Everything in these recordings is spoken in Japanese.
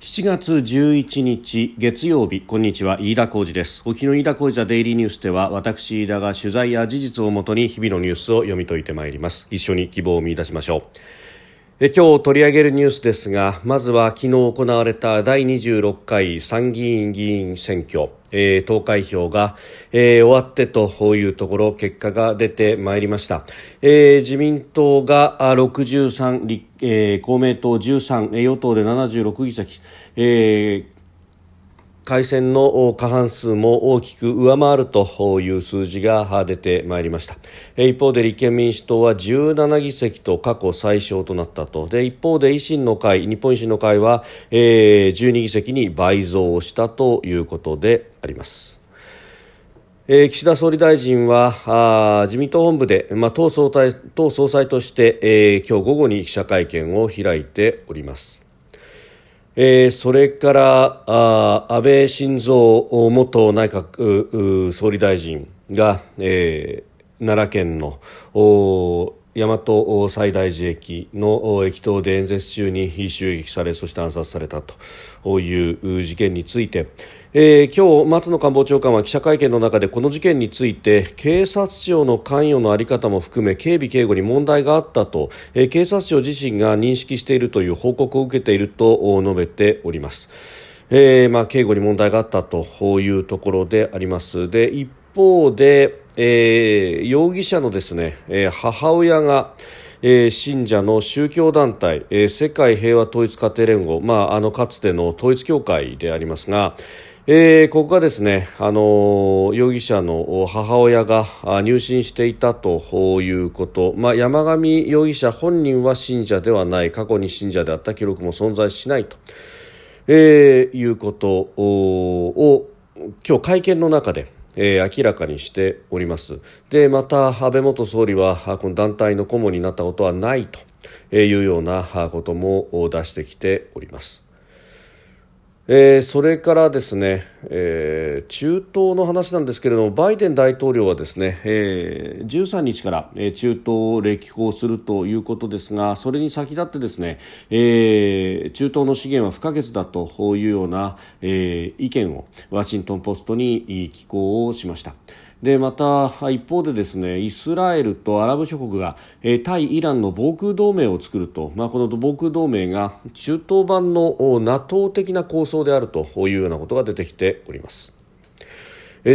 7月11日月曜日こんにちは飯田浩二です。沖の飯田浩二ザデイリーニュースでは私飯田が取材や事実をもとに日々のニュースを読み解いてまいります。一緒に希望を見出しましょう。今日取り上げるニュースですがまずは昨日行われた第26回参議院議員選挙。えー、投開票が、えー、終わってというところ結果が出てまいりました、えー、自民党が63、えー、公明党13与党で76議席、えー改選の過半数も大きく上回るという数字が出てまいりました。一方で立憲民主党は17議席と過去最小となったと。で一方で維新の会日本維新の会は、えー、12議席に倍増したということであります。え、岸田総理大臣はあ自民党本部で、まあ、党総裁党総裁として、えー、今日午後に記者会見を開いております。えー、それからあ安倍晋三元内閣総理大臣が、えー、奈良県の大和西大寺駅の駅頭で演説中に襲撃されそして暗殺されたという事件について、えー、今日松野官房長官は記者会見の中でこの事件について警察庁の関与の在り方も含め警備警護に問題があったと、えー、警察庁自身が認識しているという報告を受けていると述べております。えー、まあ、警護に問題があったというところでありますで一方で、えー、容疑者のですね、えー、母親がえー、信者の宗教団体、えー、世界平和統一家庭連合、まあ、あのかつての統一教会でありますが、えー、ここがですね、あの容疑者の母親が入信していたということ、まあ、山上容疑者本人は信者ではない。過去に信者であった記録も存在しないと、えー、いうことを今日会見の中でえー、明らかにしております。でまた安倍元総理はこの団体の顧問になったことはないというようなことも出してきております。えー、それからですね、えー、中東の話なんですけれどもバイデン大統領はですね、えー、13日から、中東を歴訪するということですがそれに先立ってですね、え中東の資源は不可欠だというような、え意見をワシントン・ポストに寄稿をしました。でまた一方でですねイスラエルとアラブ諸国が、えー、対イランの防空同盟を作ると、まあ、この防空同盟が中東版の NATO 的な構想であるというようなことが出てきております。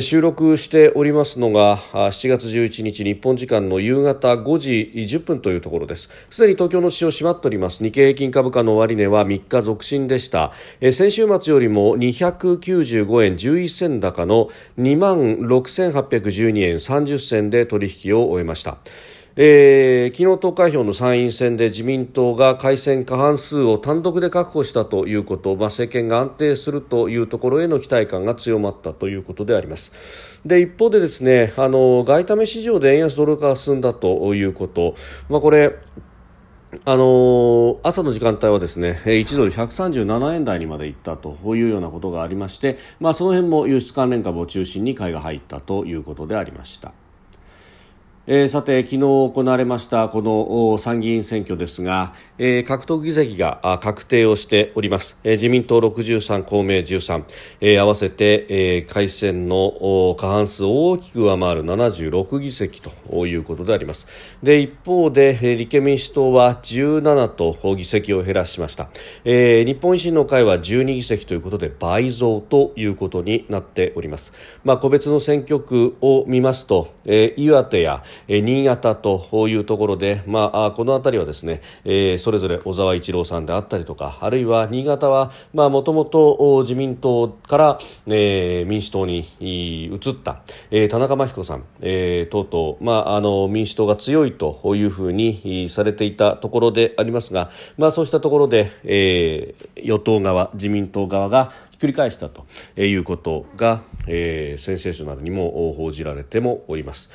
収録しておりますのが7月11日日本時間の夕方5時10分というところです。すでに東京の市場閉まっております。日経平均株価の終値は3日続伸でした。先週末よりも295円11銭高の2万6812円30銭で取引を終えました。えー、昨日投開票の参院選で自民党が改選過半数を単独で確保したということ、まあ、政権が安定するというところへの期待感が強まったということでありますで一方でですねあの外為市場で円安ドル化が進んだということ、まあ、これあの朝の時間帯はですね1ドル137円台にまで行ったというようなことがありまして、まあ、その辺も輸出関連株を中心に買いが入ったということでありました。えー、さて、昨日行われましたこの参議院選挙ですが、えー、獲得議席が確定をしております、えー、自民党63、公明13、えー、合わせて、えー、改選の過半数を大きく上回る76議席ということであります。で一方で、えー、立憲民主党は17と議席を減らしました、えー、日本維新の会は12議席ということで倍増ということになっております、まあ、個別の選挙区を見ますと、えー、岩手やえ新潟というところで、まあ、この辺りはですね、え、それぞれ小沢一郎さんであったりとかあるいは新潟はもともと自民党から、え、民主党に移った、え、田中真紀子さん、えー、等々、まあ、あの民主党が強いというふうにされていたところでありますが、まあ、そうしたところで、え、与党側自民党側がひっくり返したということが、えー、センセーショナルにも報じられてもおります。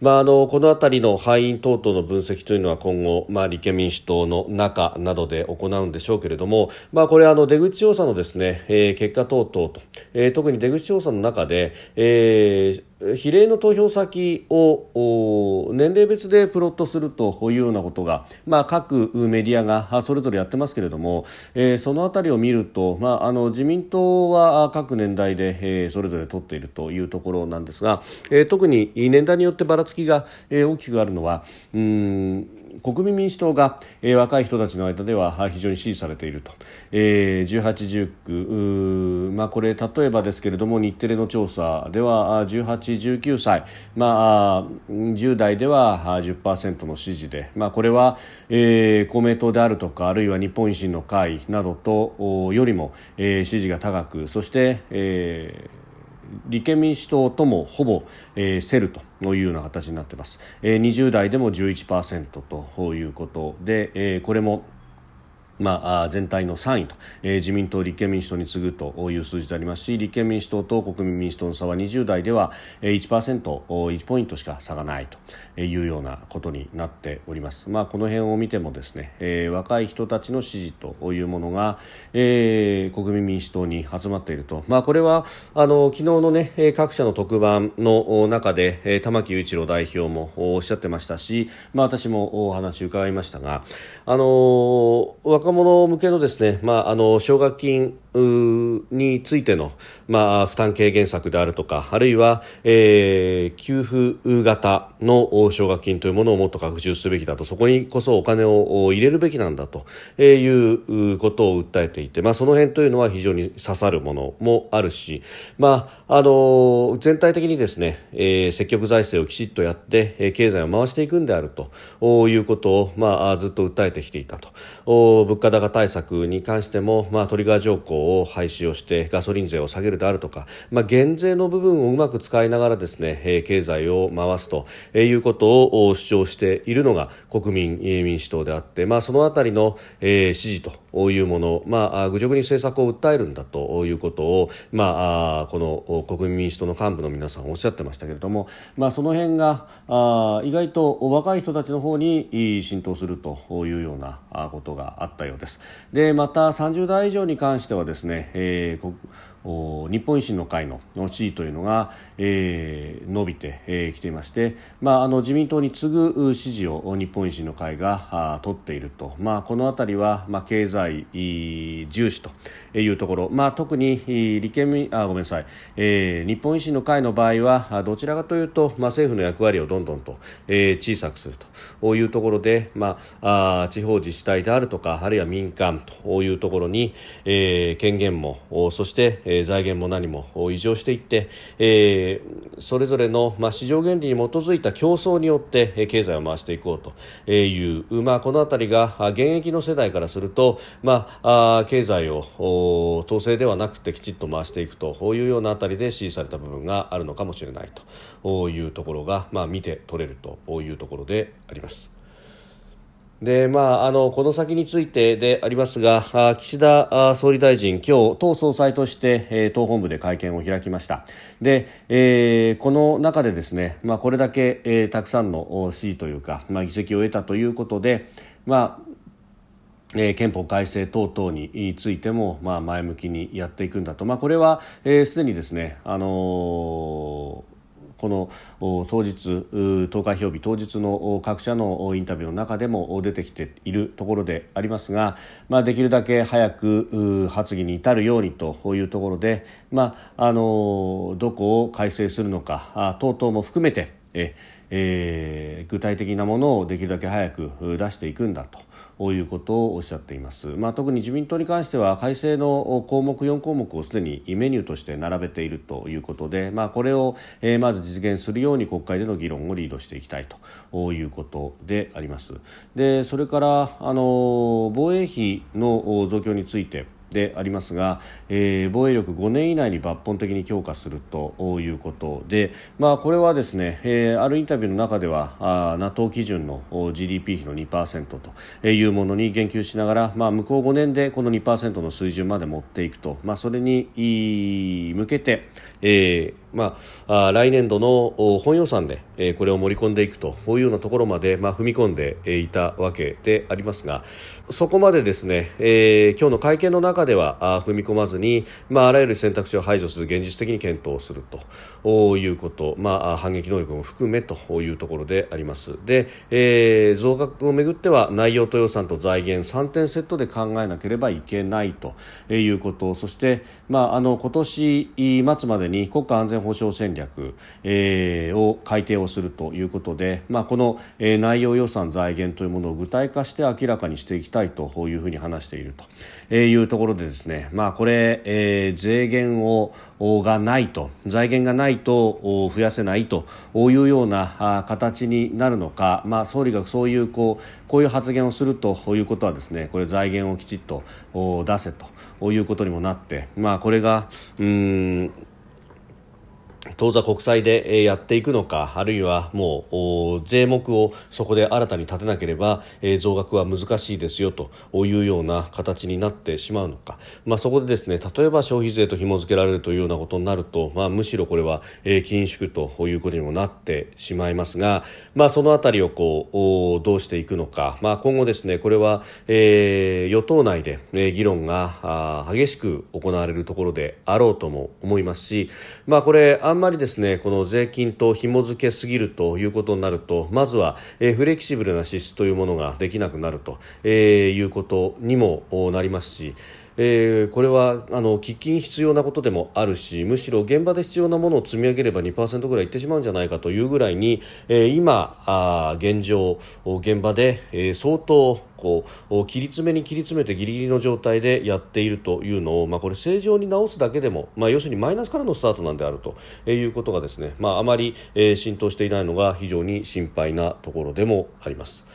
まあ、あのこの辺りの敗因等々の分析というのは今後、まあ、立憲民主党の中などで行うんでしょうけれども、まあ、これあの出口調査のですね、えー、結果等々と、えー、特に出口調査の中で、えー比例の投票先を年齢別でプロットするというようなことが、まあ、各メディアがそれぞれやってますけれども、えー、その辺りを見ると、まあ、あの自民党は各年代で、えー、それぞれ取っているというところなんですが、えー、特に年代によってばらつきが、え、大きくあるのはうん国民民主党が、えー、若い人たちの間では非常に支持されていると、えー、18、19、まあ、これ例えばですけれども日テレの調査では18、19歳、まあ、10代では10%の支持で、まあ、これは、えー、公明党であるとかあるいは日本維新の会などとよりも、えー、支持が高くそして、えー立憲民主党ともほぼ、えー、競るというような形になっています、えー、20代でも11%ということで、えー、これもまあ、全体の3位と、えー、自民党、立憲民主党に次ぐという数字でありますし立憲民主党と国民民主党の差は20代では 1%, 1ポイントしか差がないというようなことになっております、まあ、この辺を見てもですね、えー、若い人たちの支持というものが、えー、国民民主党に集まっていると、まあ、これはあの昨日の、ね、各社の特番の中で玉木雄一郎代表もおっしゃってましたし、まあ、私もお話を伺いましたがあの若若者向けのですね、まあ、あの奨学金についての、まあ、負担軽減策であるとかあるいは、えー、給付型の奨学金というものをもっと拡充すべきだとそこにこそお金を入れるべきなんだということを訴えていて、まあ、その辺というのは非常に刺さるものもあるし、まあ、あの全体的にですね、えー、積極財政をきちっとやって経済を回していくんであるということを、まあ、ずっと訴えてきていたと物。価高対策に関しても、まあ、トリガー条項を廃止をしてガソリン税を下げるであるとか、まあ、減税の部分をうまく使いながらですね、え、経済を回すということを主張しているのが国民民主党であって、まあ、その辺りの、え、支持というもの、まあ、愚直に政策を訴えるんだということを、まあ、この国民民主党の幹部の皆さんおっしゃってましたけれども、まあ、その辺があ意外と若い人たちの方に浸透するというようなことがあったようです。でまた30代以上に関してはですね、えー日本維新の会の地位というのが、えー、伸びてき、えー、ていまして、まあ、あの自民党に次ぐ支持を日本維新の会が取っていると、まあ、この辺りは、まあ、経済重視というところ、まあ、特に立憲民あごめんなさい、えー、日本維新の会の場合はどちらかというと、まあ、政府の役割をどんどんと、えー、小さくするというところで、まあ、あ地方自治体であるとかあるいは民間というところに、えー、権限もそしてえー、財源も何も異常していって、えー、それぞれの、まあ、市場原理に基づいた競争によって、えー、経済を回していこうという、まあ、この辺りが現役の世代からすると、まあ、あ経済を統制ではなくてきちっと回していくというようなあたりで支持された部分があるのかもしれないというところが、まあ、見て取れるというところであります。で、まあ、あの、この先についてでありますが、岸田総理大臣、今日、党総裁として、え、党本部で会見を開きました。で、えー、この中でですね、まあ、これだけ、えー、たくさんの支持というか、まあ、議席を得たということで、まあ、えー、憲法改正等々についても、まあ、前向きにやっていくんだと、まあ、これはすで、えー、にですね、あのーこの当日投開票日当日の各社のインタビューの中でも出てきているところでありますが、まあ、できるだけ早く発議に至るようにというところで、まあ、あのどこを改正するのか等々も含めてええー、具体的なものをできるだけ早く出していくんだと。いうことをおっしゃっています、まあ、特に自民党に関しては改正の項目4項目をすでにメニューとして並べているということで、まあ、これを、え、まず実現するように国会での議論をリードしていきたいということであります。でそれからあの防衛費の増強についてでありますが、えー、防衛力5年以内に抜本的に強化するということで、まあ、これはですね、えー、あるインタビューの中ではあ NATO 基準の GDP 比の2%というものに言及しながら、まあ、向こう5年でこの2%の水準まで持っていくと、まあ、それに向けて、えーまあ、来年度の本予算で、えこれを盛り込んでいくというようなところまで、まあ、踏み込んでいたわけでありますがそこまでですね、えー、今日の会見の中では踏み込まずに、まあ、あらゆる選択肢を排除する現実的に検討するということ、まあ、反撃能力も含めというところであります。で、えー、増額をめぐっては内容と予算と財源3点セットで考えなければいけないということそして、まあ、あの今年末までに国家安全保障戦略、えー、を改定をするということで、まあ、この、えー、内容予算財源というものを具体化して明らかにしていきたいというふうに話しているというところでですね、まあ、これ、えー、税源をがないと財源がないと増やせないというような形になるのか、まあ、総理がそういうこうこういう発言をするということはですねこれ財源をきちっと出せということにもなって、まあ、これがうん当座国債でやっていくのかあるいはもう税目をそこで新たに立てなければ増額は難しいですよというような形になってしまうのか、まあ、そこでですね例えば消費税と紐付けられるというようなことになると、まあ、むしろこれは緊縮ということにもなってしまいますが、まあ、そのあたりをこうどうしていくのか、まあ、今後ですねこれは、え、与党内で議論が激しく行われるところであろうとも思いますし、まあ、これあんまりですねこの税金と紐付けすぎるということになるとまずは、えー、フレキシブルな支出というものができなくなると、えー、いうことにもなりますしえー、これはあの喫緊必要なことでもあるしむしろ現場で必要なものを積み上げれば2%ぐらいいってしまうんじゃないかというぐらいに、えー、今あ現状現場で、えー、相当こう切り詰めに切り詰めてギリギリの状態でやっているというのを、まあ、これ正常に直すだけでも、まあ、要するにマイナスからのスタートなんであるということがですね、まあ、あまり、え、浸透していないのが非常に心配なところでもあります。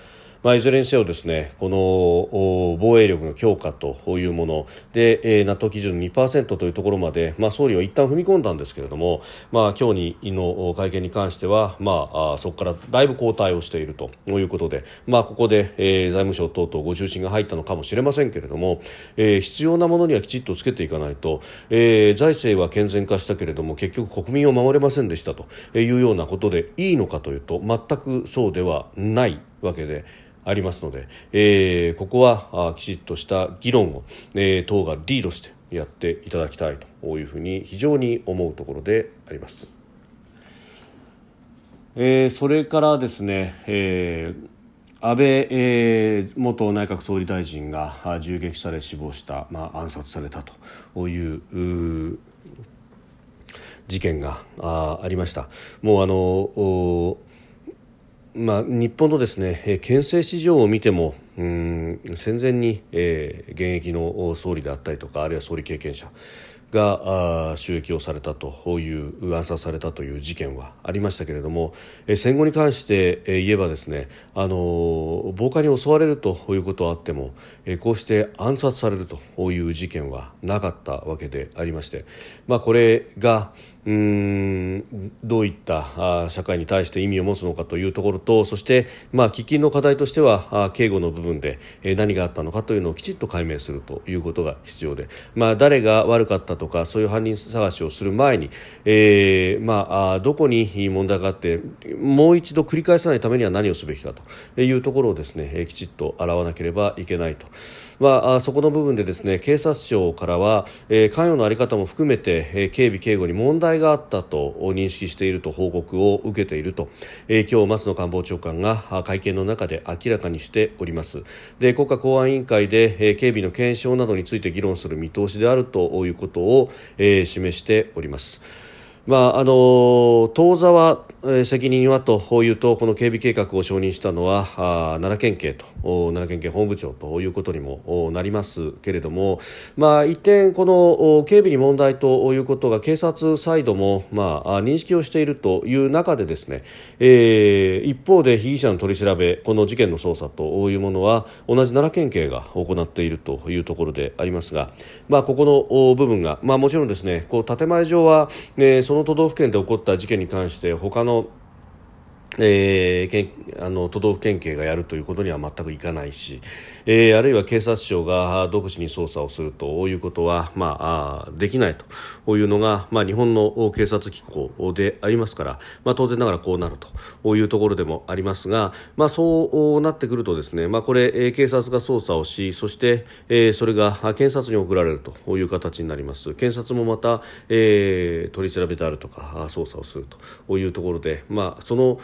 まあ、いずれにせよですねこの防衛力の強化というもので、えー、NATO 基準2%というところまで、まあ、総理は一旦踏み込んだんですけれども、まあ、今日の会見に関しては、まあ、そこからだいぶ後退をしているということで、まあ、ここで、えー、財務省等々ご中心が入ったのかもしれませんけれども、えー、必要なものにはきちっとつけていかないと、えー、財政は健全化したけれども結局国民を守れませんでしたというようなことでいいのかというと全くそうではないわけで。ありますので、えー、ここはきちっとした議論を、えー、党がリードしてやっていただきたいというふうに非常に思うところであります。えー、それからですね、えー安倍、えー、元内閣総理大臣が銃撃され死亡した、まあ、暗殺されたという事件があありました。もうあのまあ、日本のですね憲政市場を見てもうん戦前に、えー、現役の総理であったりとかあるいは総理経験者が収益をされたという暗殺されたという事件はありましたけれども戦後に関して言えばですねあの暴漢に襲われるということはあってもこうして暗殺されるという事件はなかったわけでありまして、まあ、これがどういった社会に対して意味を持つのかというところとそして、まあ、喫緊の課題としては警護の部分で何があったのかというのをきちっと解明するということが必要で、まあ、誰が悪かったとかそういう犯人探しをする前に、えーまあ、どこに問題があってもう一度繰り返さないためには何をすべきかというところをですねきちっと洗わなければいけないと。まあ、そこの部分でですね警察庁からは、えー、関与の在り方も含めて、えー、警備警護に問題があったと認識していると報告を受けていると、えー、今日松野官房長官が会見の中で明らかにしておりますで国家公安委員会で、えー、警備の検証などについて議論する見通しであるということを、えー、示しております。まあ、あの当座は責任はというとこの警備計画を承認したのは奈良県警と奈良県警本部長ということにもなりますけれども、まあ、一点、この警備に問題ということが警察サイドも、まあ、認識をしているという中でですね、えー、一方で被疑者の取り調べこの事件の捜査というものは同じ奈良県警が行っているというところでありますが、まあ、ここの部分が、まあ、もちろんですねこう建前上は、ね、その都道府県で起こった事件に関して他のえー、あの都道府県警がやるということには全くいかないし、えー、あるいは警察庁が独自に捜査をするということは、まあ、あできないというのが、まあ、日本の警察機構でありますから、まあ、当然ながらこうなるというところでもありますが、まあ、そうなってくるとですね、まあ、これ、警察が捜査をしそして、えー、それが検察に送られるという形になります。検察もまた、えー、取り調べであるとか捜査をするというところで、まあ、その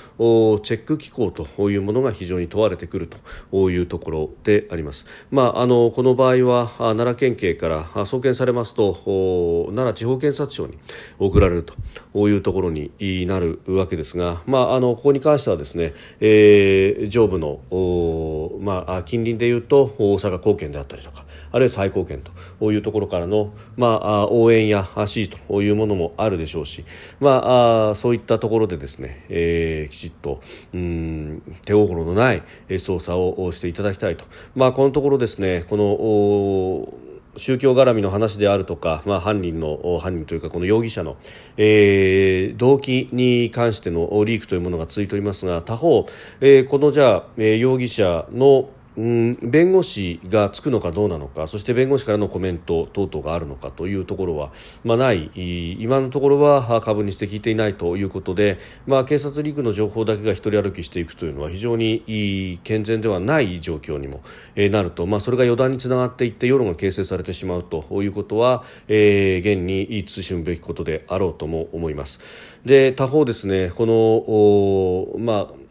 チェック機構というものが非常に問われてくるというところであります。まあ、あのこの場合は奈良県警から送検されますと奈良地方検察庁に送られるというところになるわけですが、まあ、あのここに関してはですね、えー、上部の、まあ、近隣でいうと大阪高検であったりとかあるいは最高検というところからの、まあ、応援や支持というものもあるでしょうし、まあ、そういったところでですね、えー、きちっとうん手心のない捜査をしていただきたいと、まあこのところですねこの宗教絡みの話であるとか、まあ、犯人の犯人というかこの容疑者の、えー、動機に関してのリークというものが続いておりますが他方、えー、このじゃあ、えー、容疑者のうん弁護士がつくのかどうなのかそして弁護士からのコメント等々があるのかというところは、まあ、ない今のところは株にして聞いていないということで、まあ、警察リークの情報だけが一人歩きしていくというのは非常に健全ではない状況にもなると、まあ、それが予断につながっていって世論が形成されてしまうということは、えー、現に慎むべきことであろうとも思います。で他方ですねこのまあ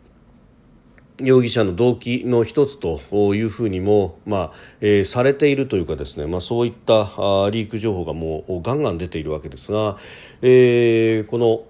容疑者の動機の一つというふうにも、まあえー、されているというかですね、まあ、そういったあリーク情報がもうガンガン出ているわけですが、えー、この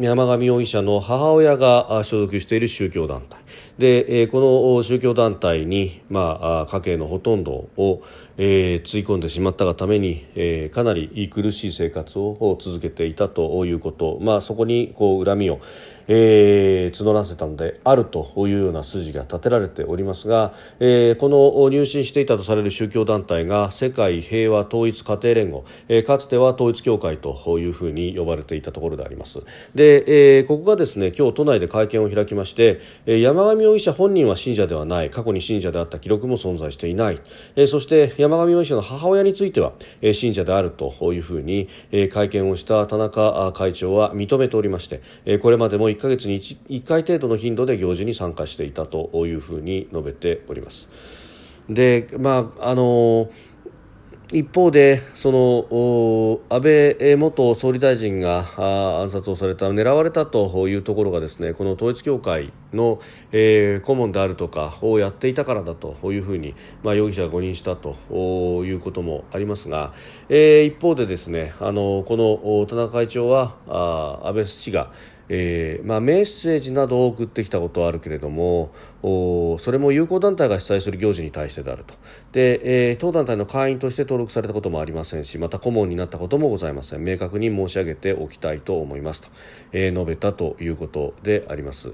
山上容疑者の母親が所属している宗教団体。で、え、この宗教団体に、まあ、家計のほとんどを、えー、つい込んでしまったがために、えー、かなり苦しい生活を続けていたということ、まあ、そこにこう恨みを、えー、募らせたのであるというような筋が立てられておりますが、えー、この入信していたとされる宗教団体が世界平和統一家庭連合、えー、かつては統一教会というふうに呼ばれていたところであります。で、えー、ここがですね今日都内で会見を開きまして、えー、上容疑者本人は信者ではない過去に信者であった記録も存在していない、え、そして山上容疑者の母親については、え、信者であるというふうに、え、会見をした田中会長は認めておりまして、え、これまでも1ヶ月に 1, 1回程度の頻度で行事に参加していたというふうに述べております。でまああの一方でその安倍元総理大臣が暗殺をされた狙われたというところがですねこの統一教会の、えー、顧問であるとかをやっていたからだというふうに、まあ、容疑者が誤認したということもありますが、えー、一方でですねあのこの田中会長はあ安倍氏がえーまあ、メッセージなどを送ってきたことはあるけれどもおそれも友好団体が主催する行事に対してであるとで、えー、当団体の会員として登録されたこともありませんしまた顧問になったこともございません明確に申し上げておきたいと思いますと、えー、述べたということであります。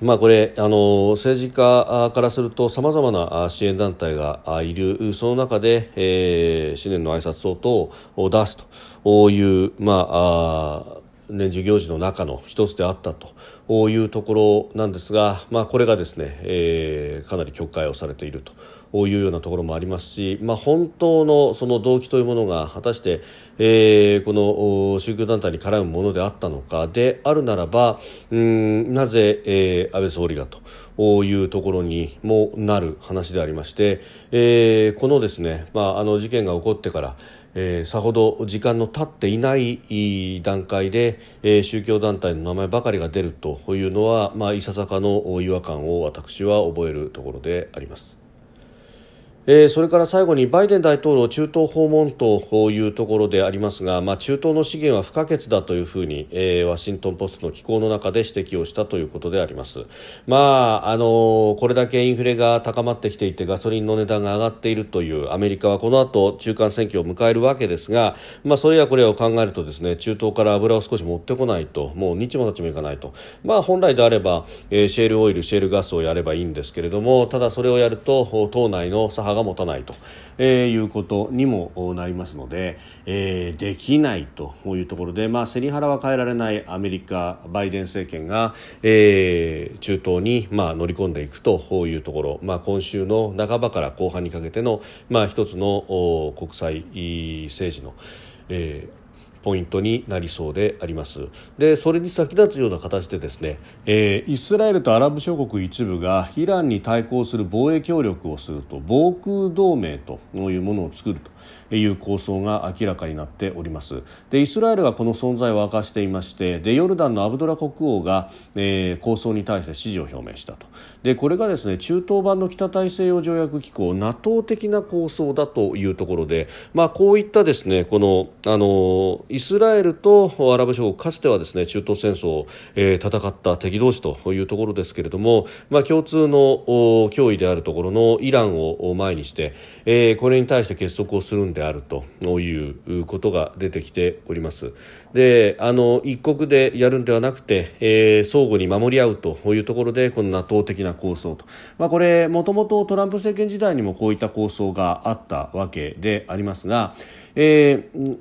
まあ、これあの政治家からするとさまざまな支援団体がいるその中で、えー、新年の挨拶等々を出すという、まあ、年中行事の中の一つであったというところなんですが、まあ、これがですね、えー、かなり曲解をされていると。いうようなところもありますし、まあ、本当のその動機というものが果たして、えー、この宗教団体に絡むものであったのかであるならばうんなぜ、えー、安倍総理がというところにもなる話でありまして、えー、このですね、まあ、あの事件が起こってからえー、さほど時間の経っていない段階で、えー、宗教団体の名前ばかりが出るというのは、まあ、いささかの違和感を私は覚えるところであります。えー、それから最後にバイデン大統領中東訪問というところでありますが、まあ、中東の資源は不可欠だというふうに、えー、ワシントン・ポストの機構の中で指摘をしたということであります、まああのー、これだけインフレが高まってきていてガソリンの値段が上がっているというアメリカはこの後中間選挙を迎えるわけですが、まあ、それやこれを考えるとですね中東から油を少し持ってこないともう日もたちもいかないと、まあ、本来であれば、えー、シェールオイルシェールガスをやればいいんですけれどもただそれをやると党内の左派が持たないと、えー、いうことにもなりますので、えー、できないというところで、まあ、セリハラは変えられないアメリカバイデン政権が、えー、中東に、まあ、乗り込んでいくというところ、まあ、今週の半ばから後半にかけての、まあ、一つの国際政治の、えーポイントになりそうであります。でそれに先立つような形でですね、えー、イスラエルとアラブ諸国一部がイランに対抗する防衛協力をすると防空同盟というものを作ると。いう構想が明らかになっております。でイスラエルがこの存在を明かしていましてでヨルダンのアブドラ国王が、えー、構想に対して支持を表明したと。でこれがですね中東版の北大西洋条約機構 NATO 的な構想だというところで、まあ、こういったですねこのあのイスラエルとアラブ諸国かつてはですね中東戦争を、えー、戦った敵同士というところですけれども、まあ、共通の脅威であるところのイランを前にして、えー、これに対して結束をするんでであるということが出てきております。であの一国でやるんではなくて、えー、相互に守り合うというところでこの NATO 的な構想と、まあ、これもともとトランプ政権時代にもこういった構想があったわけでありますが、えー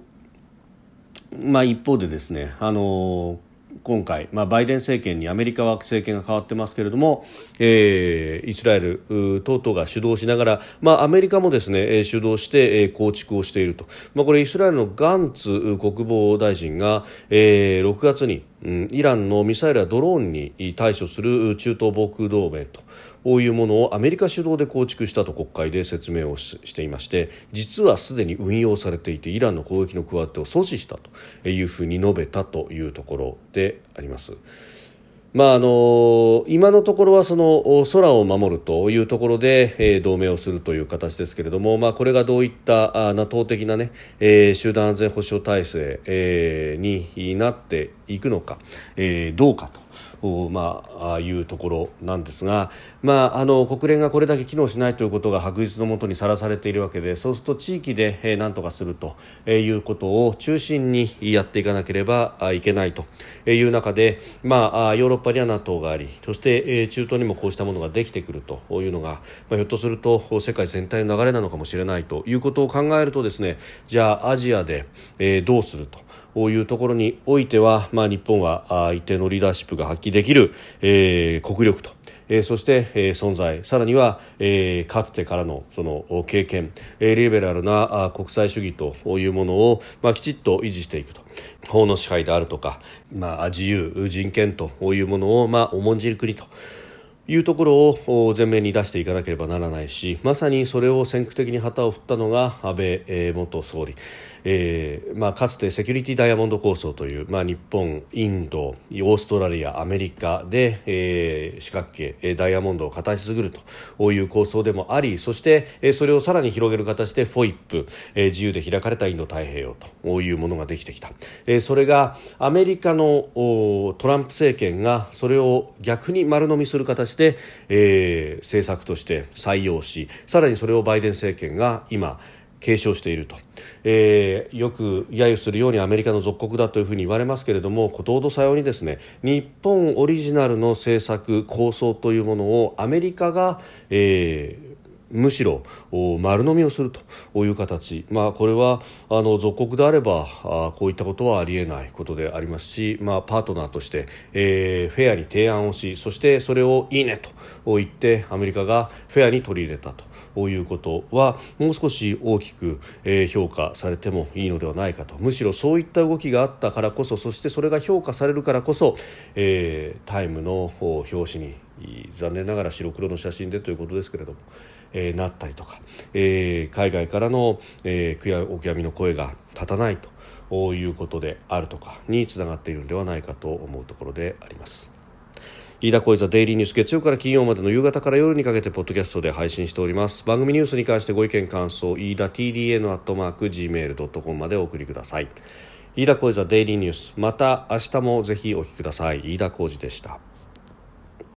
まあ、一方でですねあの今回、まあ、バイデン政権にアメリカは政権が変わってますけれども、えー、イスラエル等々が主導しながら、まあ、アメリカもですね主導して、構築をしていると、まあ、これイスラエルのガンツ国防大臣が、えー、6月に、うん、イランのミサイルやドローンに対処する中東防空同盟とこういうものをアメリカ主導で構築したと国会で説明をしていまして実はすでに運用されていてイランの攻撃の加わってを阻止したというふうに述べたというところであります。まあ、あの今のところはその空を守るというところで、えー、同盟をするという形ですけれども、まあ、これがどういった NATO 的なね、えー、集団安全保障体制、えー、になっていくのか、えー、どうかと。まあ、いうところなんですが、まあ、あの国連がこれだけ機能しないということが白日のもとにさらされているわけでそうすると地域で、えー、何とかするということを中心にやっていかなければいけないという中で、まあ、ヨーロッパには NATO がありそして、えー、中東にもこうしたものができてくるというのが、まあ、ひょっとすると世界全体の流れなのかもしれないということを考えるとですねじゃあアジアで、えー、どうすると。いうところにおいては、まあ、日本は一定のリーダーシップが発揮できる、えー、国力とえー、そして、えー、存在さらには、えー、かつてからのその経験、えー、リベラルなあ国際主義というものを、まあ、きちっと維持していくと法の支配であるとか、まあ、自由人権というものを、まあ、重んじる国というところを前面に出していかなければならないしまさにそれを先駆的に旗を振ったのが安倍元総理。えーまあ、かつてセキュリティダイヤモンド構想という、まあ、日本、インドオーストラリア、アメリカで、えー、四角形ダイヤモンドを形作るという構想でもありそして、それをさらに広げる形でフォイップ、えー、自由で開かれたインド太平洋というものができてきた、えー、それがアメリカのトランプ政権がそれを逆に丸飲みする形で、えー、政策として採用しさらにそれをバイデン政権が今継承していると、えー、よく揶揄するようにアメリカの属国だというふうに言われますけれどもことほどさようにですね日本オリジナルの政策構想というものをアメリカが、えー、むしろ丸飲みをするという形、まあ、これはあの属国であればあこういったことはありえないことでありますし、まあ、パートナーとして、えー、フェアに提案をしそしてそれをいいねと言ってアメリカがフェアに取り入れたと。いうことはもう少し大きく、評価されてもいいのではないかとむしろそういった動きがあったからこそそしてそれが評価されるからこそ、えー、タイムの表紙に残念ながら白黒の写真でということですけれども。えー、なったりとか、えー、海外からの、えー、お悔やみの声が立たないということであるとかにつながっているのではないかと思うところであります。飯田小泉デイリーニュース月曜から金曜までの夕方から夜にかけてポッドキャストで配信しております。番組ニュースに関してご意見感想飯田 TDN アットマーク Gmail.com までお送りください。飯田小泉デイリーニュース。また明日もぜひお聞きください。飯田小泉でした。